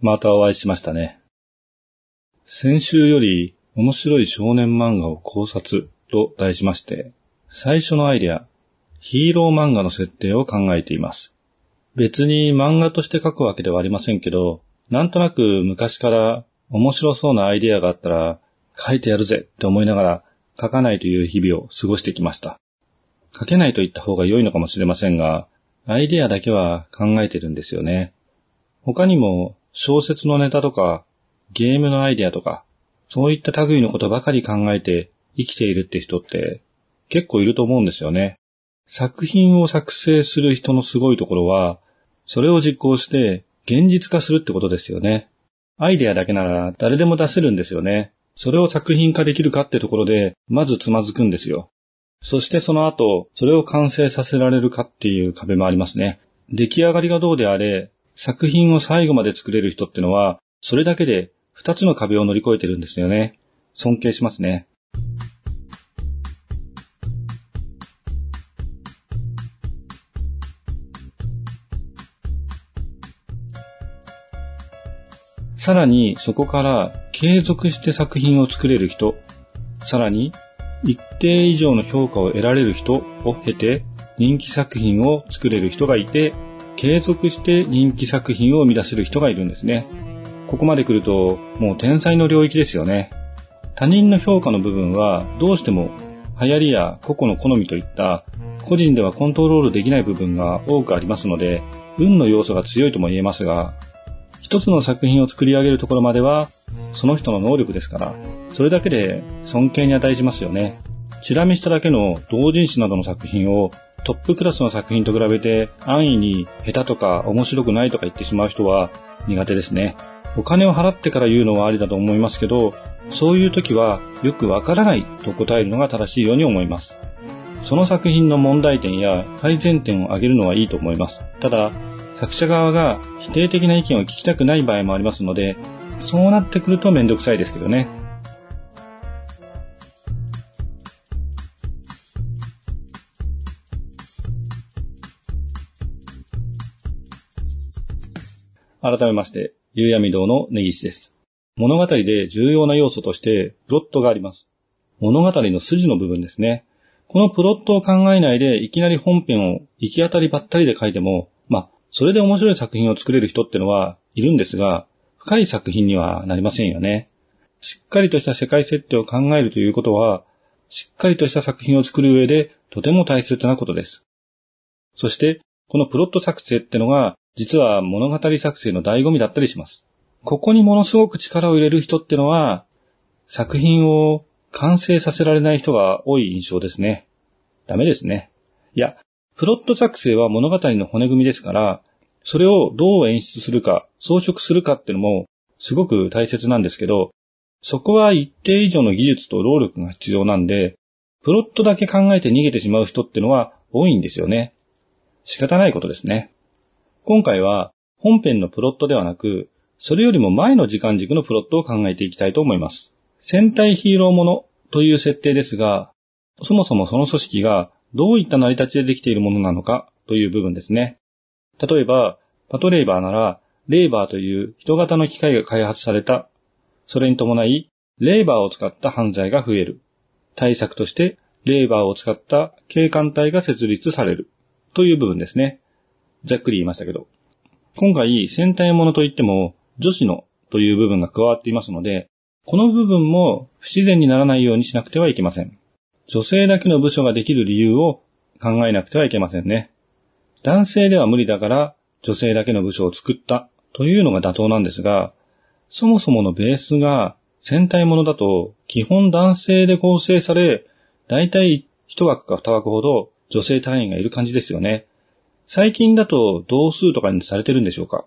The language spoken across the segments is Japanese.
またお会いしましたね。先週より面白い少年漫画を考察と題しまして、最初のアイデア、ヒーロー漫画の設定を考えています。別に漫画として書くわけではありませんけど、なんとなく昔から面白そうなアイデアがあったら書いてやるぜって思いながら書かないという日々を過ごしてきました。書けないと言った方が良いのかもしれませんが、アイデアだけは考えてるんですよね。他にも小説のネタとか、ゲームのアイデアとか、そういった類のことばかり考えて生きているって人って結構いると思うんですよね。作品を作成する人のすごいところは、それを実行して現実化するってことですよね。アイデアだけなら誰でも出せるんですよね。それを作品化できるかってところで、まずつまずくんですよ。そしてその後、それを完成させられるかっていう壁もありますね。出来上がりがどうであれ、作品を最後まで作れる人ってのは、それだけで二つの壁を乗り越えてるんですよね。尊敬しますね。さらにそこから継続して作品を作れる人、さらに一定以上の評価を得られる人を経て人気作品を作れる人がいて、継続して人気作品を生み出せる人がいるんですね。ここまで来るともう天才の領域ですよね。他人の評価の部分はどうしても流行りや個々の好みといった個人ではコントロールできない部分が多くありますので、運の要素が強いとも言えますが、一つの作品を作り上げるところまでは、その人の能力ですから、それだけで尊敬に値しますよね。チラ見しただけの同人誌などの作品をトップクラスの作品と比べて安易に下手とか面白くないとか言ってしまう人は苦手ですね。お金を払ってから言うのはありだと思いますけど、そういう時はよくわからないと答えるのが正しいように思います。その作品の問題点や改善点を挙げるのはいいと思います。ただ、作者側が否定的な意見を聞きたくない場合もありますので、そうなってくるとめんどくさいですけどね。改めまして、夕闇堂の根岸です。物語で重要な要素としてプロットがあります。物語の筋の部分ですね。このプロットを考えないでいきなり本編を行き当たりばったりで書いても、まあ、それで面白い作品を作れる人ってのはいるんですが、深い作品にはなりませんよね。しっかりとした世界設定を考えるということは、しっかりとした作品を作る上でとても大切なことです。そして、このプロット作成ってのが実は物語作成の醍醐味だったりします。ここにものすごく力を入れる人ってのは、作品を完成させられない人が多い印象ですね。ダメですね。いや、プロット作成は物語の骨組みですから、それをどう演出するか、装飾するかってのもすごく大切なんですけど、そこは一定以上の技術と労力が必要なんで、プロットだけ考えて逃げてしまう人ってのは多いんですよね。仕方ないことですね。今回は本編のプロットではなく、それよりも前の時間軸のプロットを考えていきたいと思います。戦隊ヒーローものという設定ですが、そもそもその組織がどういった成り立ちでできているものなのかという部分ですね。例えば、パトレーバーなら、レーバーという人型の機械が開発された。それに伴い、レーバーを使った犯罪が増える。対策として、レーバーを使った警官隊が設立される。という部分ですね。ざっくり言いましたけど。今回、戦隊ものといっても、女子のという部分が加わっていますので、この部分も不自然にならないようにしなくてはいけません。女性だけの部署ができる理由を考えなくてはいけませんね。男性では無理だから女性だけの部署を作ったというのが妥当なんですが、そもそものベースが戦隊ものだと基本男性で構成され、だいたい一枠か二枠ほど女性隊員がいる感じですよね。最近だと同数とかにされてるんでしょうか？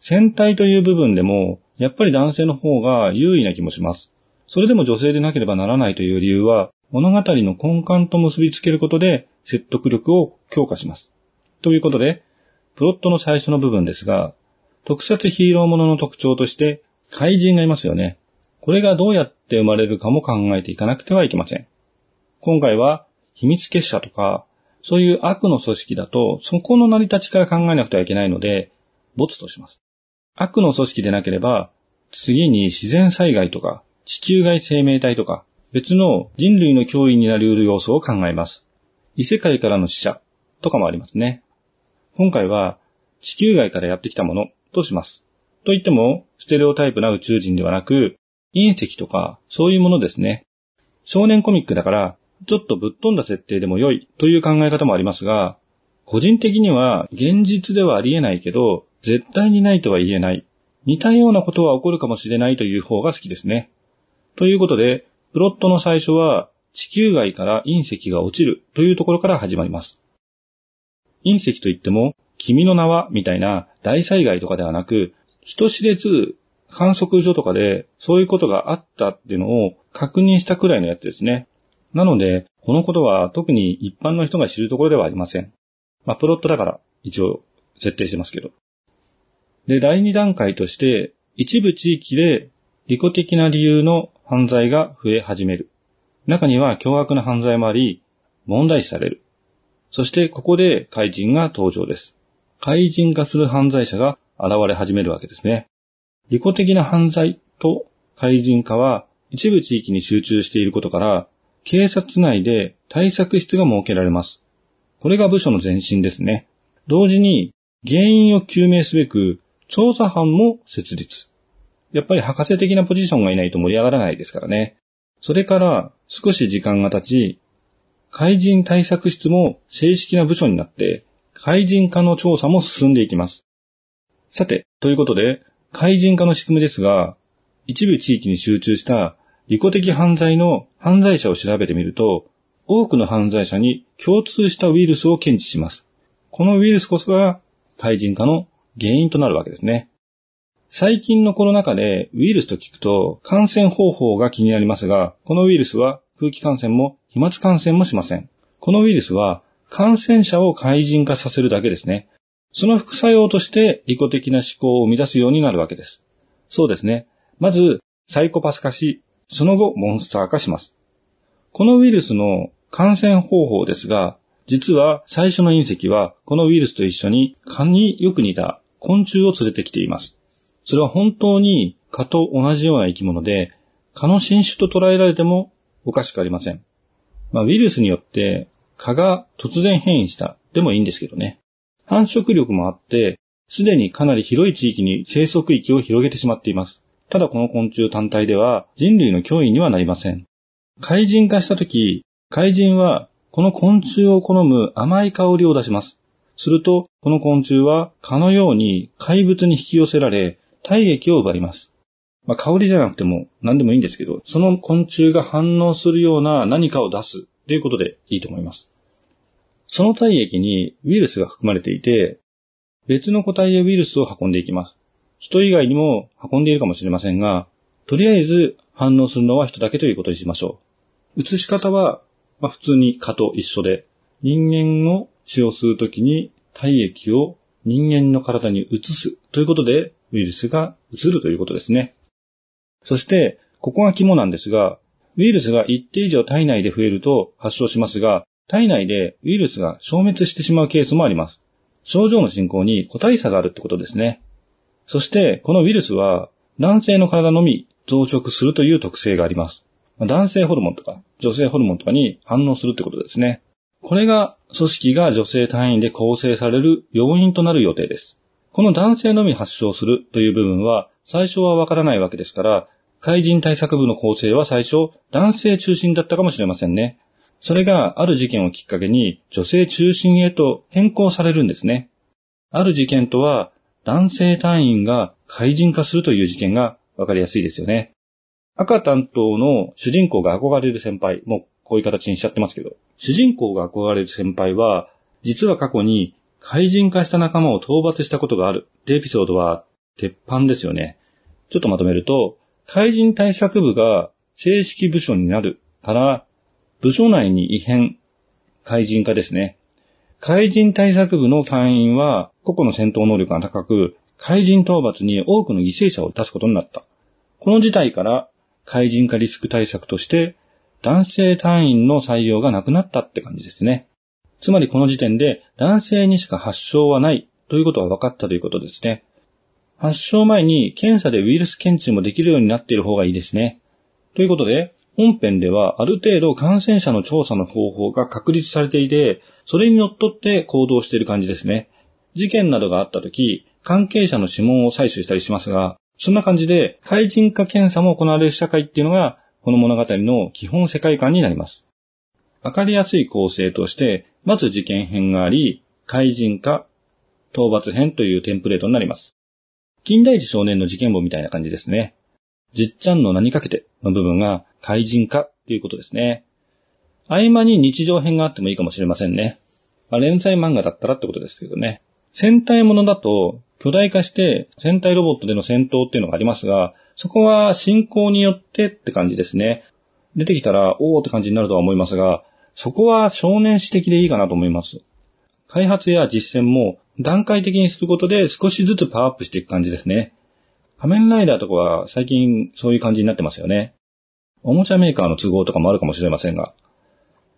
戦隊という部分でも、やっぱり男性の方が優位な気もします。それでも女性でなければならないという理由は、物語の根幹と結びつけることで説得力を強化します。ということで、プロットの最初の部分ですが、特撮ヒーローものの特徴として怪人がいますよね。これがどうやって生まれるかも考えていかなくてはいけません。今回は秘密結社とかそういう悪の組織だと、そこの成り立ちから考えなくてはいけないので、ボツとします。悪の組織でなければ、次に自然災害とか、地球外生命体とか、別の人類の脅威になり得る要素を考えます。異世界からの死者とかもありますね。今回は地球外からやってきたものとします。と言っても、ステレオタイプな宇宙人ではなく、隕石とかそういうものですね。少年コミックだから、ちょっとぶっ飛んだ設定でも良いという考え方もありますが、個人的には現実ではありえないけど、絶対にないとは言えない。似たようなことは起こるかもしれないという方が好きですね。ということで、プロットの最初は地球外から隕石が落ちるというところから始まります。隕石といっても、君の名はみたいな大災害とかではなく、人知れず観測所とかでそういうことがあったっていうのを確認したくらいのやつですね。なので、このことは特に一般の人が知るところではありません。まあ、プロットだから一応設定してますけど。で、第二段階として、一部地域で利己的な理由の犯罪が増え始める。中には凶悪な犯罪もあり、問題視される。そしてここで怪人が登場です。怪人化する犯罪者が現れ始めるわけですね。利己的な犯罪と怪人化は一部地域に集中していることから、警察内で対策室が設けられます。これが部署の前進ですね。同時に原因を究明すべく調査班も設立。やっぱり博士的なポジションがいないと盛り上がらないですからね。それから少し時間が経ち、怪人対策室も正式な部署になって、怪人化の調査も進んでいきます。さて、ということで、怪人化の仕組みですが、一部地域に集中した利己的犯罪の犯罪者を調べてみると、多くの犯罪者に共通したウイルスを検知します。このウイルスこそが怪人化の原因となるわけですね。最近のコロナ禍でウイルスと聞くと感染方法が気になりますが、このウイルスは空気感染も飛沫感染もしません。このウイルスは感染者を怪人化させるだけですね。その副作用として利己的な思考を生み出すようになるわけです。そうですね。まず、サイコパス化し、その後、モンスター化します。このウイルスの感染方法ですが、実は最初の隕石はこのウイルスと一緒に蚊によく似た昆虫を連れてきています。それは本当に蚊と同じような生き物で、蚊の新種と捉えられてもおかしくありません。まあ、ウイルスによって蚊が突然変異したでもいいんですけどね。繁殖力もあって、すでにかなり広い地域に生息域を広げてしまっています。ただこの昆虫単体では人類の脅威にはなりません。怪人化した時、怪人はこの昆虫を好む甘い香りを出します。すると、この昆虫は蚊のように怪物に引き寄せられ、体液を奪います。まあ、香りじゃなくても何でもいいんですけど、その昆虫が反応するような何かを出すということでいいと思います。その体液にウイルスが含まれていて、別の個体へウイルスを運んでいきます。人以外にも運んでいるかもしれませんが、とりあえず反応するのは人だけということにしましょう。移し方は、まあ、普通に蚊と一緒で、人間の血を吸うときに体液を人間の体に移すということで、ウイルスが移るということですね。そして、ここが肝なんですが、ウイルスが一定以上体内で増えると発症しますが、体内でウイルスが消滅してしまうケースもあります。症状の進行に個体差があるってことですね。そして、このウイルスは男性の体のみ増殖するという特性があります。男性ホルモンとか女性ホルモンとかに反応するってことですね。これが組織が女性単位で構成される要因となる予定です。この男性のみ発症するという部分は最初はわからないわけですから、怪人対策部の構成は最初男性中心だったかもしれませんね。それがある事件をきっかけに女性中心へと変更されるんですね。ある事件とは男性隊員が怪人化するという事件がわかりやすいですよね。赤担当の主人公が憧れる先輩、もうこういう形にしちゃってますけど、主人公が憧れる先輩は、実は過去に怪人化した仲間を討伐したことがあるってエピソードは鉄板ですよね。ちょっとまとめると、怪人対策部が正式部署になるから、部署内に異変、怪人化ですね。怪人対策部の隊員は個々の戦闘能力が高く、怪人討伐に多くの犠牲者を出すことになった。この事態から怪人化リスク対策として男性隊員の採用がなくなったって感じですね。つまりこの時点で男性にしか発症はないということが分かったということですね。発症前に検査でウイルス検知もできるようになっている方がいいですね。ということで、本編ではある程度感染者の調査の方法が確立されていて、それにのっって行動している感じですね。事件などがあった時、関係者の指紋を採取したりしますが、そんな感じで、対人化検査も行われる社会っていうのが、この物語の基本世界観になります。わかりやすい構成として、まず事件編があり、怪人化、討伐編というテンプレートになります。近代児少年の事件簿みたいな感じですね。じっちゃんの何かけての部分が怪人化っていうことですね。合間に日常編があってもいいかもしれませんね。まあ、連載漫画だったらってことですけどね。戦隊ものだと巨大化して戦隊ロボットでの戦闘っていうのがありますが、そこは進行によってって感じですね。出てきたら、おーって感じになるとは思いますが、そこは少年史的でいいかなと思います。開発や実践も段階的にすることで少しずつパワーアップしていく感じですね。仮面ライダーとかは最近そういう感じになってますよね。おもちゃメーカーの都合とかもあるかもしれませんが。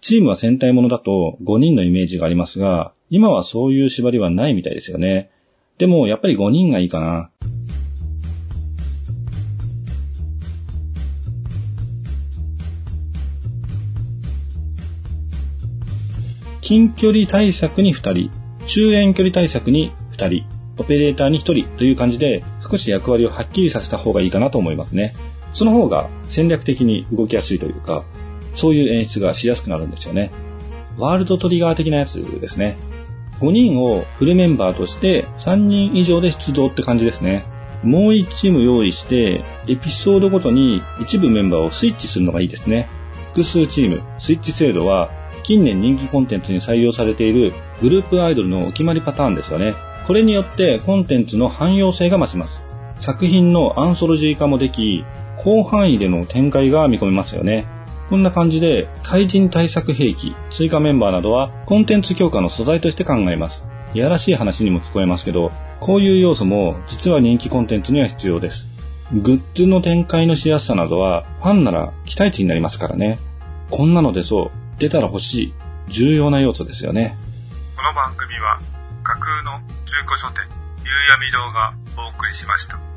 チームは戦隊ものだと5人のイメージがありますが、今はそういう縛りはないみたいですよね。でもやっぱり5人がいいかな。近距離対策に2人、中遠距離対策に2人、オペレーターに1人という感じで少し役割をはっきりさせた方がいいかなと思いますね。その方が戦略的に動きやすいというか、そういう演出がしやすくなるんですよね。ワールドトリガー的なやつですね。5人をフルメンバーとして3人以上で出動って感じですね。もう1チーム用意して、エピソードごとに一部メンバーをスイッチするのがいいですね。複数チーム、スイッチ制度は近年人気コンテンツに採用されているグループアイドルのお決まりパターンですよね。これによってコンテンツの汎用性が増します。作品のアンソロジー化もでき、広範囲での展開が見込めますよね。こんな感じで、怪人対策兵器、追加メンバーなどはコンテンツ強化の素材として考えます。いやらしい話にも聞こえますけど、こういう要素も実は人気コンテンツには必要です。グッズの展開のしやすさなどはファンなら期待値になりますからね。こんなの出そう。出たら欲しい、重要な要素ですよね。この番組は、架空の中古書店、夕闇堂がお送りしました。